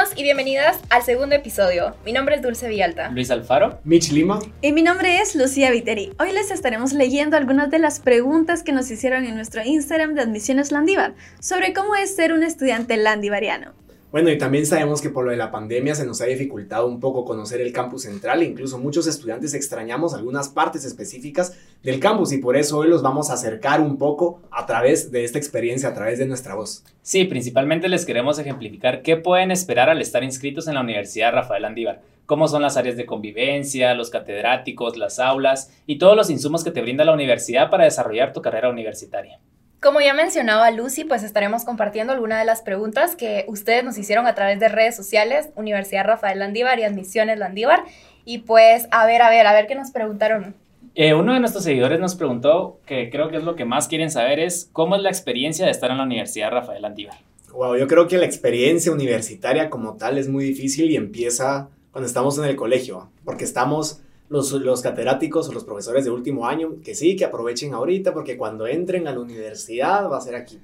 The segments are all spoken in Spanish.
Bienvenidos y bienvenidas al segundo episodio. Mi nombre es Dulce Villalta. Luis Alfaro. Mitch Lima. Y mi nombre es Lucía Viteri. Hoy les estaremos leyendo algunas de las preguntas que nos hicieron en nuestro Instagram de Admisiones Landívar sobre cómo es ser un estudiante landivariano. Bueno, y también sabemos que por lo de la pandemia se nos ha dificultado un poco conocer el campus central e incluso muchos estudiantes extrañamos algunas partes específicas del campus y por eso hoy los vamos a acercar un poco a través de esta experiencia, a través de nuestra voz. Sí, principalmente les queremos ejemplificar qué pueden esperar al estar inscritos en la Universidad Rafael Andívar, cómo son las áreas de convivencia, los catedráticos, las aulas y todos los insumos que te brinda la universidad para desarrollar tu carrera universitaria. Como ya mencionaba Lucy, pues estaremos compartiendo algunas de las preguntas que ustedes nos hicieron a través de redes sociales, Universidad Rafael Landívar y Admisiones Landívar. Y pues, a ver, a ver, a ver qué nos preguntaron. Eh, uno de nuestros seguidores nos preguntó, que creo que es lo que más quieren saber, es cómo es la experiencia de estar en la Universidad Rafael Landívar. Wow, yo creo que la experiencia universitaria como tal es muy difícil y empieza cuando estamos en el colegio, porque estamos los, catedráticos o los profesores de último año, que sí, que aprovechen ahorita, porque cuando entren a la universidad va a ser aquí.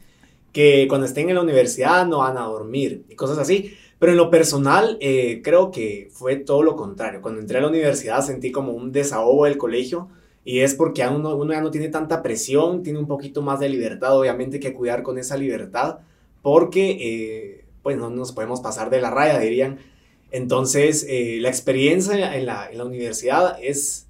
Que cuando estén en la universidad no van a dormir y cosas así. Pero en lo personal, eh, creo que fue todo lo contrario. Cuando entré a la universidad sentí como un desahogo del colegio. Y es porque uno, uno ya no tiene tanta presión, tiene un poquito más de libertad, obviamente que cuidar con esa libertad, porque eh, pues no nos podemos pasar de la raya, dirían. Entonces, eh, la experiencia en la, en la universidad es,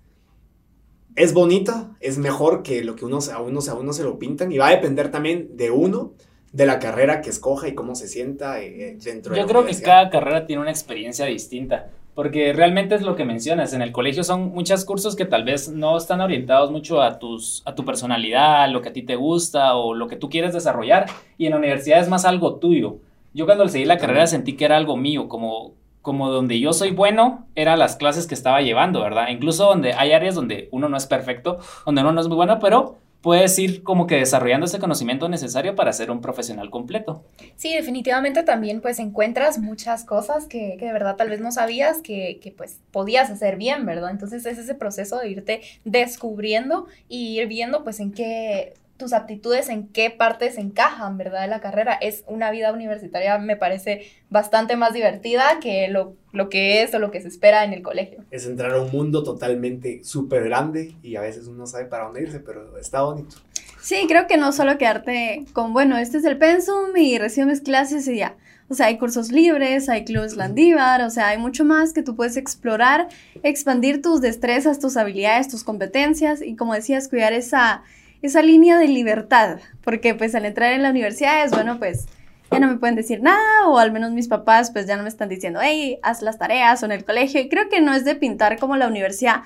es bonita, es mejor que lo que uno, a, uno, a uno se lo pintan y va a depender también de uno, de la carrera que escoja y cómo se sienta eh, dentro de la Yo creo que cada carrera tiene una experiencia distinta, porque realmente es lo que mencionas, en el colegio son muchos cursos que tal vez no están orientados mucho a, tus, a tu personalidad, lo que a ti te gusta o lo que tú quieres desarrollar, y en la universidad es más algo tuyo. Yo cuando seguí la carrera sentí que era algo mío, como como donde yo soy bueno, eran las clases que estaba llevando, ¿verdad? Incluso donde hay áreas donde uno no es perfecto, donde uno no es muy bueno, pero puedes ir como que desarrollando ese conocimiento necesario para ser un profesional completo. Sí, definitivamente también pues encuentras muchas cosas que, que de verdad tal vez no sabías que, que, pues podías hacer bien, ¿verdad? Entonces es ese proceso de irte descubriendo y ir viendo pues en qué tus aptitudes en qué partes encajan, ¿verdad? De la carrera. Es una vida universitaria, me parece bastante más divertida que lo, lo que es o lo que se espera en el colegio. Es entrar a un mundo totalmente súper grande y a veces uno no sabe para dónde irse, pero está bonito. Sí, creo que no solo quedarte con, bueno, este es el pensum y recibes clases y ya. O sea, hay cursos libres, hay clubes Landívar, o sea, hay mucho más que tú puedes explorar, expandir tus destrezas, tus habilidades, tus competencias y como decías, cuidar esa esa línea de libertad, porque pues al entrar en la universidad es, bueno, pues ya no me pueden decir nada o al menos mis papás pues ya no me están diciendo, hey, haz las tareas o en el colegio. Y creo que no es de pintar como la universidad,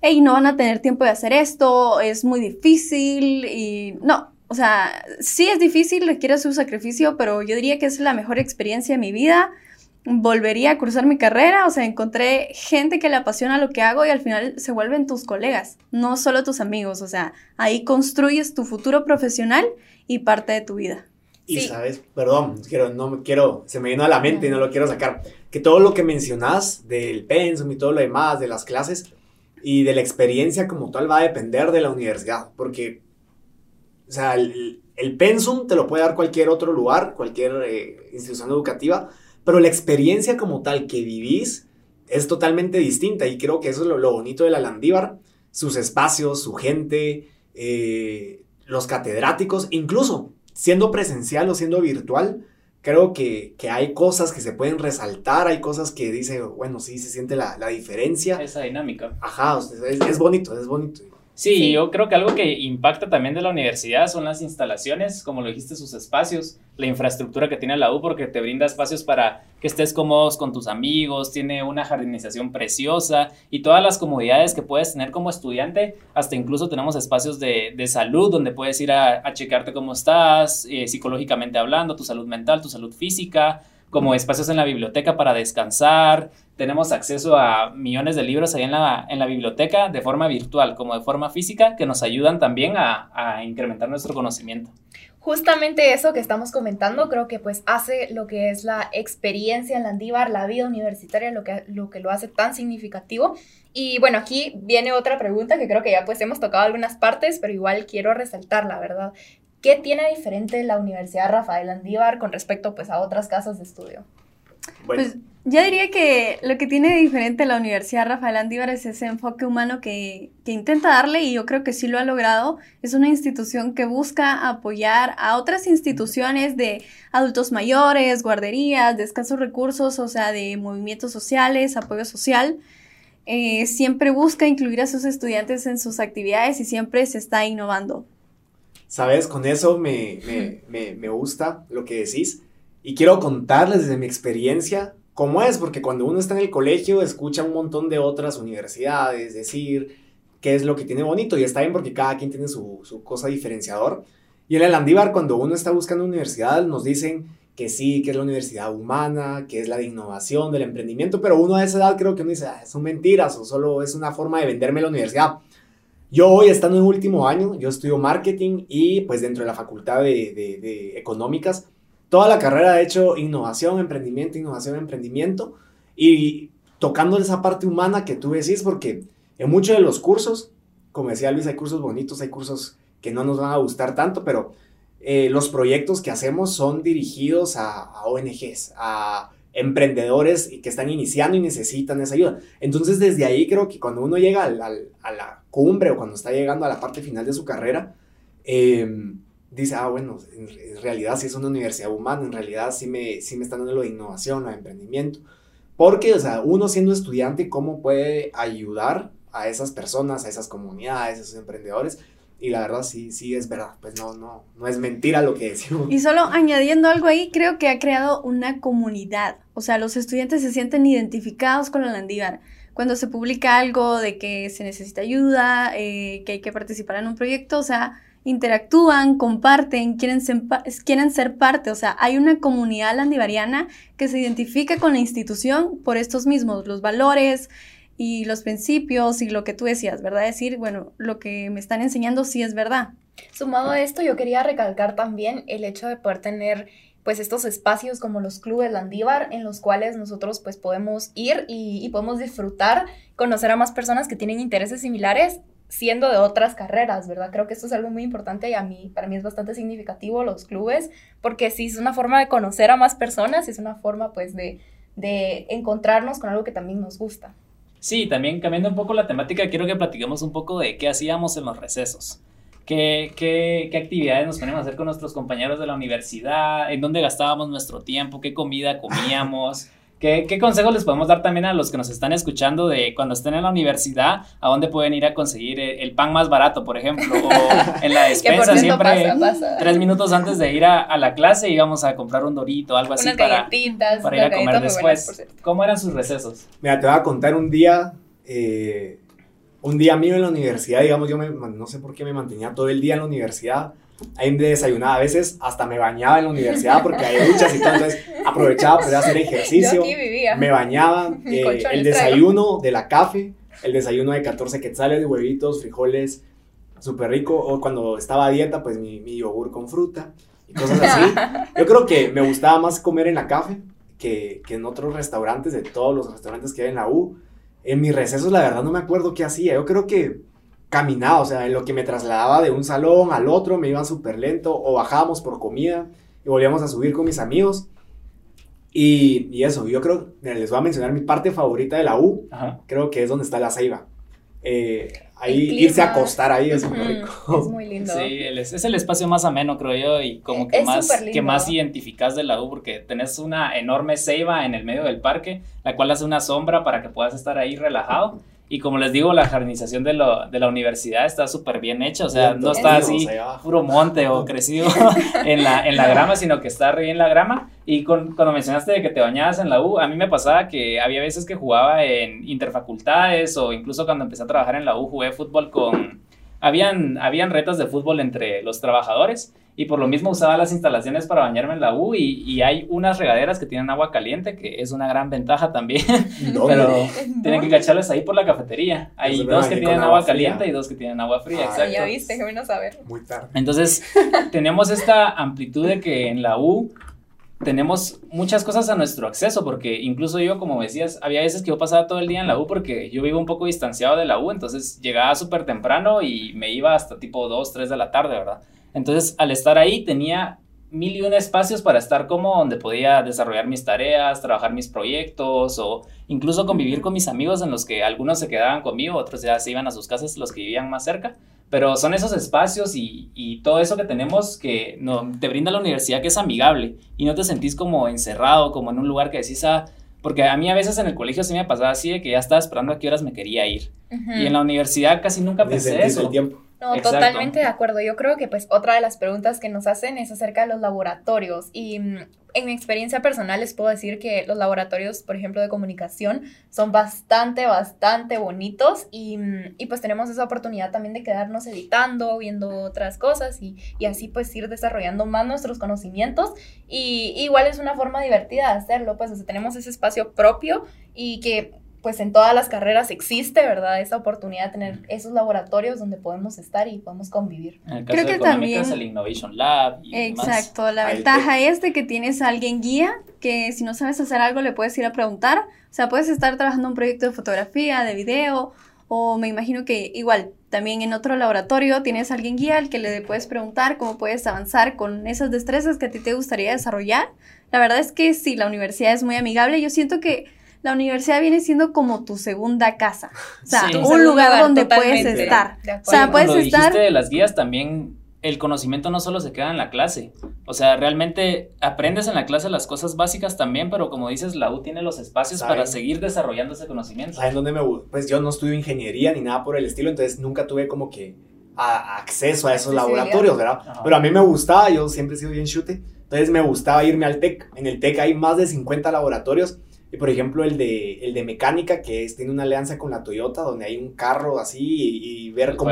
hey, no van a tener tiempo de hacer esto, es muy difícil y no. O sea, sí es difícil, requiere su sacrificio, pero yo diría que es la mejor experiencia de mi vida volvería a cursar mi carrera, o sea, encontré gente que le apasiona lo que hago y al final se vuelven tus colegas, no solo tus amigos, o sea, ahí construyes tu futuro profesional y parte de tu vida. Y sabes, perdón, quiero, no me quiero, se me vino a la mente y no lo quiero sacar, que todo lo que mencionas del pensum y todo lo demás, de las clases y de la experiencia como tal va a depender de la universidad, porque, o sea, el, el pensum te lo puede dar cualquier otro lugar, cualquier eh, institución educativa, pero la experiencia como tal que vivís es totalmente distinta y creo que eso es lo, bonito de la Landívar, sus espacios, su gente, eh, los catedráticos, incluso siendo presencial o siendo virtual, creo que, hay cosas que se pueden resaltar, hay cosas que dice, bueno, sí se siente la, diferencia. Esa dinámica. Ajá, es, es bonito, es bonito. Sí, yo creo que algo que impacta también de la universidad son las instalaciones, como lo dijiste, sus espacios, la infraestructura que tiene la U, porque te brinda espacios para que estés cómodos con tus amigos, tiene una jardinización preciosa y todas las comodidades que puedes tener como estudiante, hasta incluso tenemos espacios de, de salud donde puedes ir a, a checarte cómo estás, eh, psicológicamente hablando, tu salud mental, tu salud física, como espacios en la biblioteca para descansar, tenemos acceso a millones de libros ahí en la, en la biblioteca de forma virtual como de forma física que nos ayudan también a, a, incrementar nuestro conocimiento. Justamente eso que estamos comentando creo que pues hace lo que es la experiencia en Landívar, la vida universitaria, lo que, lo que lo hace tan significativo. Y bueno, aquí viene otra pregunta que creo que ya pues hemos tocado algunas partes, pero igual quiero resaltarla, ¿verdad? ¿Qué tiene diferente la Universidad Rafael Andívar con respecto pues a otras casas de estudio? Bueno, Pues ya diría que lo que tiene de diferente la Universidad Rafael Andívar es ese enfoque humano que, que intenta darle y yo creo que sí lo ha logrado. Es una institución que busca apoyar a otras instituciones de adultos mayores, guarderías, de escasos recursos, o sea, de movimientos sociales, apoyo social. Eh, siempre busca incluir a sus estudiantes en sus actividades y siempre se está innovando. Sabes, con eso me, me, me, me gusta lo que decís. Y quiero contarles desde mi experiencia cómo es, porque cuando uno está en el colegio escucha un montón de otras universidades decir qué es lo que tiene bonito. Y está bien porque cada quien tiene su, su cosa diferenciador. Y en el Andívar, cuando uno está buscando universidad, nos dicen que sí, que es la universidad humana, que es la de innovación, del emprendimiento, pero uno a esa edad creo que uno dice, ah, son mentiras o solo es una forma de venderme la universidad. Yo hoy, estando en último año, yo estudio marketing y pues dentro de la facultad de, de, de económicas, toda la carrera he hecho innovación, emprendimiento, innovación, emprendimiento. Y tocando esa parte humana que tú decís, porque en muchos de los cursos, como decía Luis, hay cursos bonitos, hay cursos que no nos van a gustar tanto, pero eh, los proyectos que hacemos son dirigidos a, a ONGs, a emprendedores y que están iniciando y necesitan esa ayuda. Entonces, desde ahí creo que cuando uno llega a la cumbre o cuando está llegando a la parte final de su carrera, eh, dice, ah, bueno, en, en, realidad sí es una universidad humana, en realidad sí me, sí me están dando lo de innovación, lo de emprendimiento. Porque, o sea, uno siendo estudiante, ¿cómo puede ayudar a esas personas, a esas comunidades, a esos emprendedores? Y la verdad sí, sí es verdad, pues no, no, no es mentira lo que decimos. Y solo añadiendo algo ahí, creo que ha creado una comunidad. O sea, los estudiantes se sienten identificados con la Landívar. Cuando se publica algo de que se necesita ayuda, eh, que hay que participar en un proyecto, o sea, interactúan, comparten, quieren ser, quieren ser parte. O sea, hay una comunidad landivariana que se identifica con la institución por estos mismos, los valores, y los principios y lo que tú decías, ¿verdad? Decir, bueno, lo que me están enseñando sí es verdad. Sumado a esto, yo quería recalcar también el hecho de poder tener pues estos espacios como los clubes Landívar en los cuales nosotros pues podemos ir y, y, podemos disfrutar, conocer a más personas que tienen intereses similares siendo de otras carreras, ¿verdad? Creo que esto es algo muy importante y a mí, para mí es bastante significativo los clubes, porque sí es una forma de conocer a más personas, es una forma pues de, de encontrarnos con algo que también nos gusta. Sí, también cambiando un poco la temática, quiero que platiquemos un poco de qué hacíamos en los recesos. ¿Qué, qué, qué actividades nos ponemos a hacer con nuestros compañeros de la universidad? ¿En dónde gastábamos nuestro tiempo? ¿Qué comida comíamos? ¿Qué, ¿Qué, consejos les podemos dar también a los que nos están escuchando de cuando estén en la universidad, a dónde pueden ir a conseguir el pan más barato, por ejemplo? O en la despensa siempre, pasa, pasa. tres minutos antes de ir a, a, la clase íbamos a comprar un dorito, algo así Unas para, para ir a comer después. Buenas, ¿Cómo eran sus recesos? Mira, te voy a contar un día, eh, un día mío en la universidad, digamos, yo me, no sé por qué me mantenía todo el día en la universidad ahí me desayunaba, a veces hasta me bañaba en la universidad porque hay duchas y todo, entonces aprovechaba para hacer ejercicio, me bañaba, eh, el desayuno de la café, el desayuno de 14 quetzales, de huevitos, frijoles, súper rico, o cuando estaba a dieta, pues mi, mi, yogur con fruta y cosas así. Yo creo que me gustaba más comer en la café que, que en otros restaurantes, de todos los restaurantes que hay en la U. En mis recesos, la verdad, no me acuerdo qué hacía, yo creo que caminaba, o sea, en lo que me trasladaba de un salón al otro, me iba súper lento, o bajábamos por comida y volvíamos a subir con mis amigos. Y, y, eso, yo creo, les voy a mencionar mi parte favorita de la U, Ajá. creo que es donde está la ceiba. Eh, ahí irse a acostar ahí es muy rico. Es muy lindo. Sí, es el espacio más ameno, creo yo, y como que, es más, que más identificas de la U, porque tenés una enorme ceiba en el medio del parque, la cual hace una sombra para que puedas estar ahí relajado. Y como les digo, la jardinización de, lo, de la universidad está súper bien hecha, o sea, no está así puro monte o crecido en la, en la grama, sino que está re bien la grama. Y con, cuando mencionaste de que te bañabas en la U, a mí me pasaba que había veces que jugaba en interfacultades o incluso cuando empecé a trabajar en la U jugué fútbol con... Habían, habían retos de fútbol entre los trabajadores y por lo mismo usaba las instalaciones para bañarme en la U y, y, hay unas regaderas que tienen agua caliente, que es una gran ventaja también, no, pero no. tienen que cacharles ahí por la cafetería. Hay dos que tienen agua, agua caliente y dos que tienen agua fría, Ah, exacto. Ya viste, qué bueno saber. Muy tarde. Entonces, tenemos esta amplitud de que en la U tenemos muchas cosas a nuestro acceso, porque incluso yo, como decías, había veces que yo pasaba todo el día en la U porque yo vivo un poco distanciado de la U, entonces llegaba súper temprano y me iba hasta tipo 2, 3 de la tarde, ¿verdad? Entonces, al estar ahí tenía mil y un espacios para estar como donde podía desarrollar mis tareas, trabajar mis proyectos o incluso convivir con mis amigos en los que algunos se quedaban conmigo, otros ya se iban a sus casas, los que vivían más cerca. Pero son esos espacios y, y todo eso que tenemos que no, te brinda la universidad que es amigable y no te sentís como encerrado, como en un lugar que decís, ah, porque a mí a veces en el colegio sí me pasaba así de que ya estaba esperando a qué horas me quería ir. Y en la universidad casi nunca pensé eso. el tiempo. No, Exacto. totalmente de acuerdo. Yo creo que pues otra de las preguntas que nos hacen es acerca de los laboratorios y mm, en mi experiencia personal les puedo decir que los laboratorios, por ejemplo, de comunicación son bastante, bastante bonitos y, mm, y, pues tenemos esa oportunidad también de quedarnos editando, viendo otras cosas y, y así pues ir desarrollando más nuestros conocimientos y igual es una forma divertida de hacerlo, pues o sea, tenemos ese espacio propio y que pues en todas las carreras existe, ¿verdad? Esa oportunidad de tener esos laboratorios donde podemos estar y podemos convivir. En el caso Creo de que también- el Innovation Lab y demás. Exacto, la Ahí ventaja es de que tienes a alguien guía, que si no sabes hacer algo le puedes ir a preguntar, o sea, puedes estar trabajando un proyecto de fotografía, de video, o me imagino que igual también en otro laboratorio tienes a alguien guía al que le puedes preguntar cómo puedes avanzar con esas destrezas que a ti te gustaría desarrollar. La verdad es que sí, la universidad es muy amigable, yo siento que la universidad viene siendo como tu segunda casa, o sea, Sí. Un lugar lugar, donde totalmente. puedes estar. O sea, puedes Cuando estar... dijiste de las guías también el conocimiento no solo se queda en la clase, o sea, realmente aprendes en la clase las cosas básicas también, pero como dices, la U tiene los espacios Saben. para seguir desarrollando ese conocimiento. ¿Saben dónde me Pues yo no estudio ingeniería ni nada por el estilo, entonces nunca tuve como que a- acceso a esos Accesibilidad. laboratorios, ¿verdad? Ajá. Pero a mí me gustaba, yo siempre he sido bien chute, entonces me gustaba irme al TEC. En el TEC hay más de 50 laboratorios y por ejemplo el de, el de mecánica que es, tiene una alianza con la Toyota donde hay un carro así y, y ver cómo,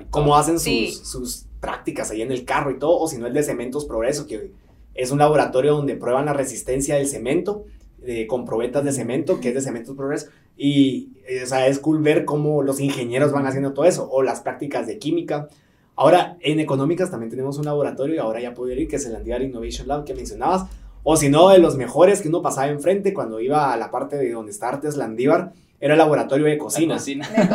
y cómo hacen sus, Sí. sus prácticas ahí en el carro y todo, o si no el de Cementos Progreso, que es un laboratorio donde prueban la resistencia del cemento, de, con probetas de cemento, que es de Cementos Progreso, y eh, o sea, es cool ver cómo los ingenieros van haciendo todo eso, o las prácticas de química. Ahora, en económicas también tenemos un laboratorio y ahora ya puedo ir, que es el Andivar Innovation Lab que mencionabas, o si no, de los mejores que uno pasaba enfrente cuando iba a la parte de donde está Artes Landívar, era el laboratorio de La cocina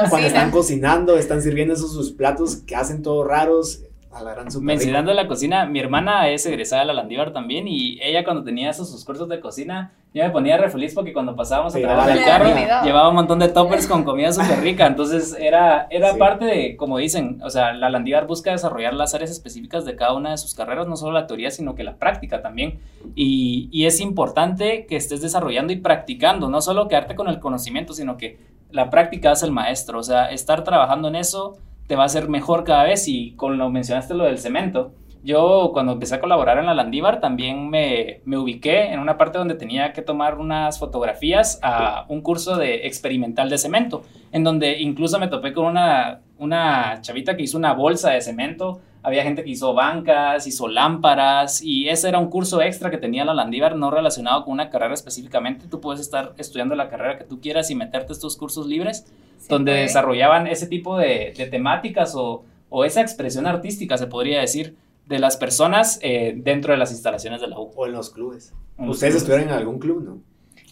cuando están cocina. cocinando, están sirviendo esos sus platos que hacen todos raros. A la gran súper rico. Mencionando la cocina, mi hermana es egresada de la Landívar también y ella cuando tenía esos sus cursos de cocina, yo me ponía re feliz porque cuando pasábamos a trabajar el carro, llevaba un montón de toppers con comida súper rica, entonces era, era Sí. parte de, como dicen, o sea, la Landívar busca desarrollar las áreas específicas de cada una de sus carreras, no solo la teoría, sino que la práctica también, y, y es importante que estés desarrollando y practicando, no solo quedarte con el conocimiento, sino que la práctica hace el maestro, o sea, estar trabajando en eso te va a hacer mejor cada vez y con lo mencionaste lo del cemento. Yo cuando empecé a colaborar en la Landívar también me, me ubiqué en una parte donde tenía que tomar unas fotografías a un curso de experimental de cemento, en donde incluso me topé con una, una chavita que hizo una bolsa de cemento, había gente que hizo bancas, hizo lámparas y ese era un curso extra que tenía la Landívar no relacionado con una carrera específicamente. Tú puedes estar estudiando la carrera que tú quieras y meterte estos cursos libres Sí, donde puede. desarrollaban ese tipo de, de temáticas o, o esa expresión artística, se podría decir, de las personas eh, dentro de las instalaciones de la U. O en los clubes. En los Ustedes clubes. estuvieron en algún club, ¿no?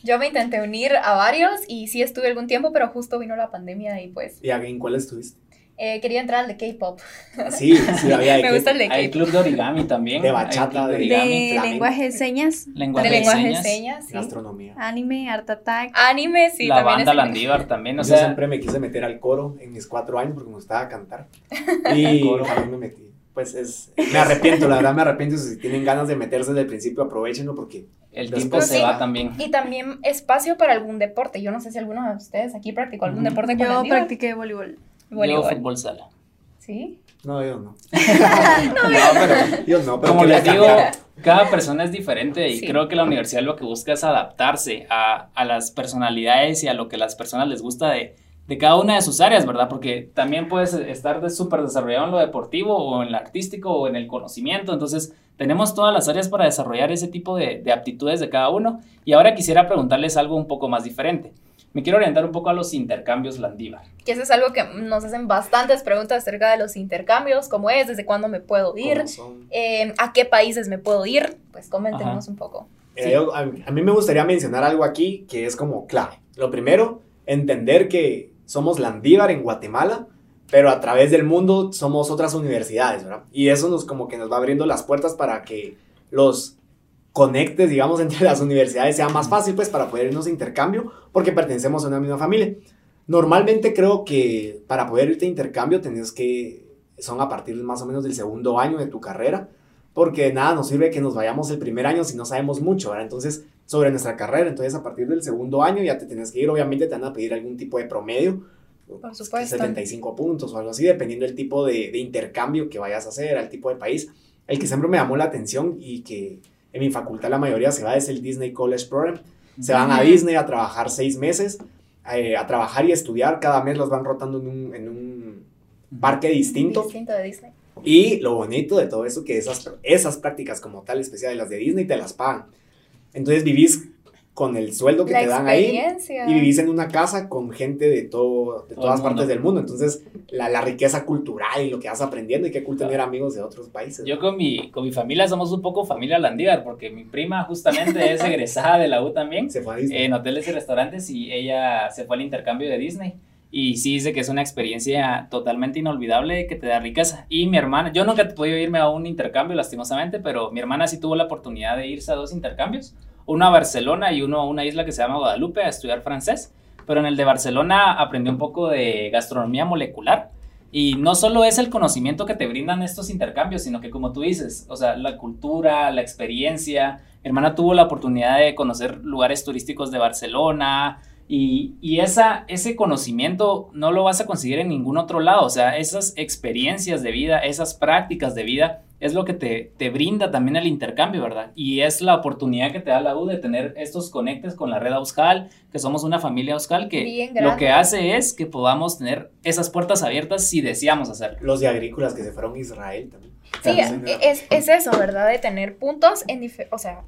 Yo me intenté unir a varios y sí estuve algún tiempo, pero justo vino la pandemia y pues ¿Y en cuál estuviste? eh, quería entrar al de K-pop. Sí, sí, había de Me gusta el de Hay K-pop. club de origami también. De hay bachata, de- origami, De flamenco. lenguaje de señas, lenguaje De de lenguaje de señas, sí. gastronomía. anime, art attack. Anime, sí, la también banda Landívar también, o Yo sea, siempre me quise meter al coro en mis cuatro años porque me gustaba cantar. Y Coro. también me metí. Pues es, me arrepiento, la verdad me arrepiento. Si tienen ganas de meterse desde el principio, aprovechenlo porque el tiempo se sí. va también. Y también espacio para algún deporte. Yo no sé si alguno de ustedes aquí practicó algún Ujú. deporte con Yo practiqué voleibol. Yo Voleibol. fútbol sala. Sí. no, yo no. No, pero Yo no, pero como les digo, cada persona es diferente y Sí. creo que la universidad lo que busca es adaptarse a, a las personalidades y a lo que las personas les gusta de, de cada una de sus áreas, ¿verdad? Porque también puedes estar de súper desarrollado en lo deportivo o en lo artístico o en el conocimiento, entonces tenemos todas las áreas para desarrollar ese tipo de, de aptitudes de cada uno y ahora quisiera preguntarles algo un poco más diferente. Me quiero orientar un poco a los intercambios Landívar. Que eso es algo que nos hacen bastantes preguntas acerca de los intercambios, cómo es, desde cuándo me puedo ir, eh, a qué países me puedo ir. Pues coméntenos Ajá. un poco. Eh, Sí. yo- a, a mí me gustaría mencionar algo aquí que es como clave. Lo primero, entender que somos Landívar en Guatemala, pero a través del mundo somos otras universidades, ¿verdad? Y eso nos como que nos va abriendo las puertas para que los conectes, digamos, entre las universidades sea más fácil, pues, para poder irnos a intercambio, porque pertenecemos a una misma familia. Normalmente creo que para poder irte a intercambio tenés que, son a partir más o menos del segundo año de tu carrera, porque nada nos sirve que nos vayamos el primer año si no sabemos mucho, ¿verdad? Entonces, sobre nuestra carrera, entonces a partir del segundo año ya te tenés que ir, obviamente te van a pedir algún tipo de promedio, Por supuesto. 75 puntos o algo así, dependiendo del tipo de, de intercambio que vayas a hacer, al tipo de país. El que siempre me llamó la atención y que en mi facultad la mayoría se va es el Disney College Program. Se van a. Disney a trabajar seis meses, eh, a trabajar y estudiar. Cada mes los van rotando en un, en un parque distinto. Distinto de Disney. Y lo bonito de todo eso que esas, esas prácticas como tal, especiales las de Disney, te las pagan. Entonces vivís con el sueldo que La te dan ahí y vivís en una casa con gente de, todo, de todas partes del mundo. Entonces, la, la riqueza cultural y lo que vas aprendiendo y qué cool tener amigos de otros países. Yo con mi, con mi familia somos un poco familia Landívar, porque mi prima justamente es egresada de la U también, Se fue a Disney. en hoteles y restaurantes, y ella se fue al intercambio de Disney. Y sí dice que es una experiencia totalmente inolvidable que te da riqueza. Y mi hermana, yo nunca podido irme a un intercambio lastimosamente, pero mi hermana sí tuvo la oportunidad de irse a dos intercambios, uno a Barcelona y uno a una isla que se llama Guadalupe a estudiar francés. Pero en el de Barcelona aprendió un poco de gastronomía molecular. Y no solo es el conocimiento que te brindan estos intercambios, sino que como tú dices, o sea, la cultura, la experiencia. Mi hermana tuvo la oportunidad de conocer lugares turísticos de Barcelona y, y esa, ese conocimiento no lo vas a conseguir en ningún otro lado. O sea, esas experiencias de vida, esas prácticas de vida es lo que te, te brinda también el intercambio, ¿verdad? Y es la oportunidad que te da la U de tener estos conectes con la red Auskal, que somos una familia Auskal que Bien lo que hace es que podamos tener esas puertas abiertas si deseamos hacerlo. Los de agrícolas que se fueron a Israel también. Sí, Claro, es, es eso, ¿verdad? De tener puntos en, o sea,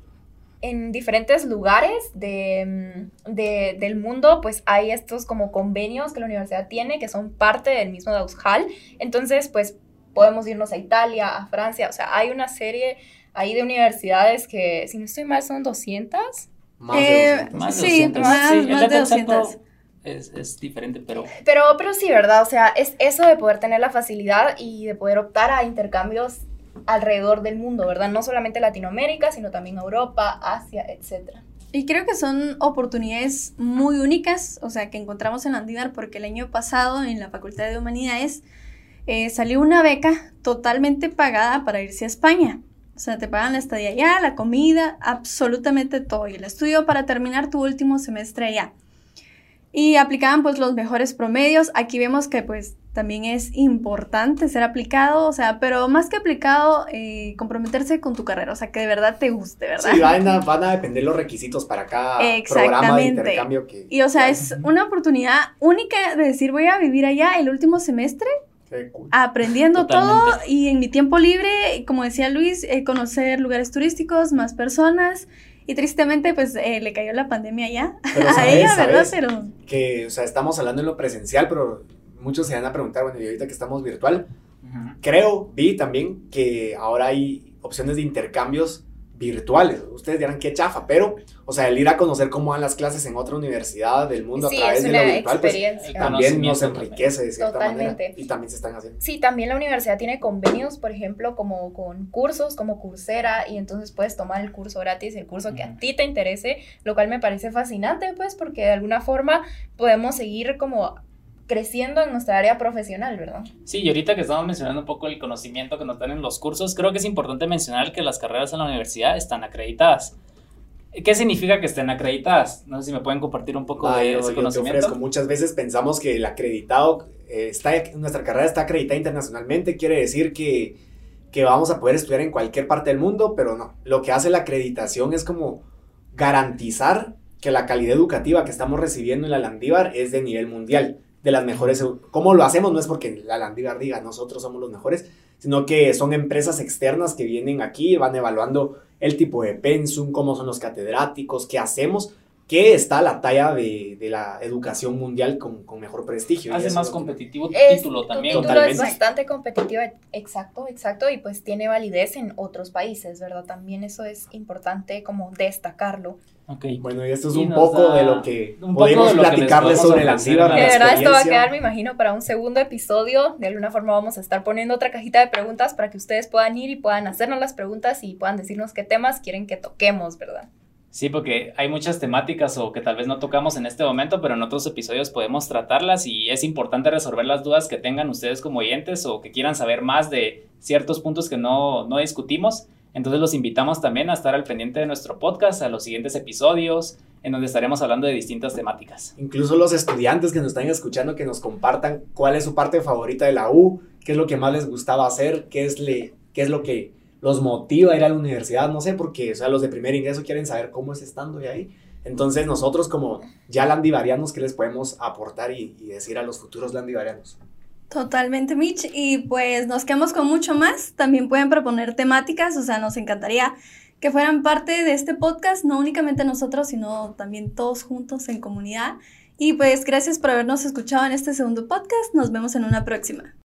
en diferentes lugares de, mm, de- del mundo, pues hay estos como convenios que la universidad tiene, que son parte del mismo Daushal. Entonces, pues podemos irnos a Italia, a Francia, o sea, hay una serie ahí de universidades que, si no estoy mal, son 200. Más Eh, de 200. Más de Sí, 200. más- el más de de Texaco 200. Es, es diferente, pero Pero, pero sí, ¿verdad? O sea, es eso de poder tener la facilidad y de poder optar a intercambios alrededor del mundo, ¿verdad? No solamente Latinoamérica, sino también Europa, Asia, etcétera. Y creo que son oportunidades muy únicas, o sea, que encontramos en Landívar, porque el año pasado en la Facultad de Humanidades eh, salió una beca totalmente pagada para irse a España. O sea, te pagan la estadía allá, la comida, absolutamente todo. Y el estudio para terminar tu último semestre allá. Y aplicaban pues los mejores promedios. Aquí vemos que pues también es importante ser aplicado, o sea, pero más que aplicado, eh, comprometerse con tu carrera, o sea, que de verdad te guste, ¿verdad? Sí, van a, van a depender los requisitos para cada programa de intercambio que... Y o sea, es una oportunidad única de decir voy a vivir allá el último semestre cool. aprendiendo Totalmente. todo y en mi tiempo libre, como decía Luis, eh, conocer lugares turísticos, más personas. Y tristemente, pues eh, le cayó la pandemia allá Pero a sabes, ella, ¿verdad? Pero que, o sea, estamos hablando en lo presencial, pero muchos se van a preguntar, bueno, y ahorita que estamos virtual, creo, vi también que ahora hay opciones de intercambios virtuales. Ustedes dirán qué chafa, pero, o sea, el ir a conocer cómo van las clases en otra universidad del mundo Sí, a través de lo virtual, pues experiencia. también nos enriquece de cierta Totalmente. manera. Y también se están haciendo. Sí, también la universidad tiene convenios, por ejemplo, como con cursos, como Coursera, y entonces puedes tomar el curso gratis, el curso que a Ujú. ti te interese, lo cual me parece fascinante, pues, porque de alguna forma podemos seguir como creciendo en nuestra área profesional, ¿verdad? Sí, y ahorita que estamos mencionando un poco el conocimiento que nos dan en los cursos, creo que es importante mencionar que las carreras en la universidad están acreditadas. ¿Qué significa que estén acreditadas? No sé si me pueden compartir un poco Ah, de yo- ese yo te conocimiento. ofrezco. Muchas veces pensamos que el acreditado eh, está, nuestra carrera está acreditada internacionalmente, quiere decir que, que vamos a poder estudiar en cualquier parte del mundo, pero no. Lo que hace la acreditación es como garantizar que la calidad educativa que estamos recibiendo en la Landívar es de nivel mundial, de las mejores. ¿Cómo lo hacemos? No es porque la Landívar diga nosotros somos los mejores, sino que son empresas externas que vienen aquí, van evaluando el tipo de pensum, cómo son los catedráticos, qué hacemos, que está a la talla de, de la educación mundial con, con mejor prestigio. y Hace más competitivo tu Es- título tu también. título Totalmente. es bastante competitivo, exacto, exacto, y pues tiene validez en otros países, ¿verdad? También eso es importante como destacarlo. Bueno, y esto es Y un poco de lo que podemos platicarles sobre la. ¿verdad? De verdad, esto va a quedar, me imagino, para un segundo episodio. De alguna forma vamos a estar poniendo otra cajita de preguntas para que ustedes puedan ir y puedan hacernos las preguntas y puedan decirnos qué temas quieren que toquemos, ¿verdad? Sí, porque hay muchas temáticas o que tal vez no tocamos en este momento, pero en otros episodios podemos tratarlas y es importante resolver las dudas que tengan ustedes como oyentes o que quieran saber más de ciertos puntos que no, no discutimos. Entonces los invitamos también a estar al pendiente de nuestro podcast, a los siguientes episodios, en donde estaremos hablando de distintas temáticas. Incluso los estudiantes que nos están escuchando, que nos compartan cuál es su parte favorita de la U, qué es lo que más les gustaba hacer, qué es, lo que los motiva a ir a la universidad, no sé, porque o sea, los de primer ingreso quieren saber cómo es estando ahí. Entonces nosotros como ya landivarianos, ¿qué les podemos aportar y, y decir a los futuros landivarianos? Totalmente, Mitch. Y pues nos quedamos con mucho más. También pueden proponer temáticas, o sea, nos encantaría que fueran parte de este podcast, no únicamente nosotros, sino también todos juntos en comunidad. Y pues gracias por habernos escuchado en este segundo podcast. Nos vemos en una próxima.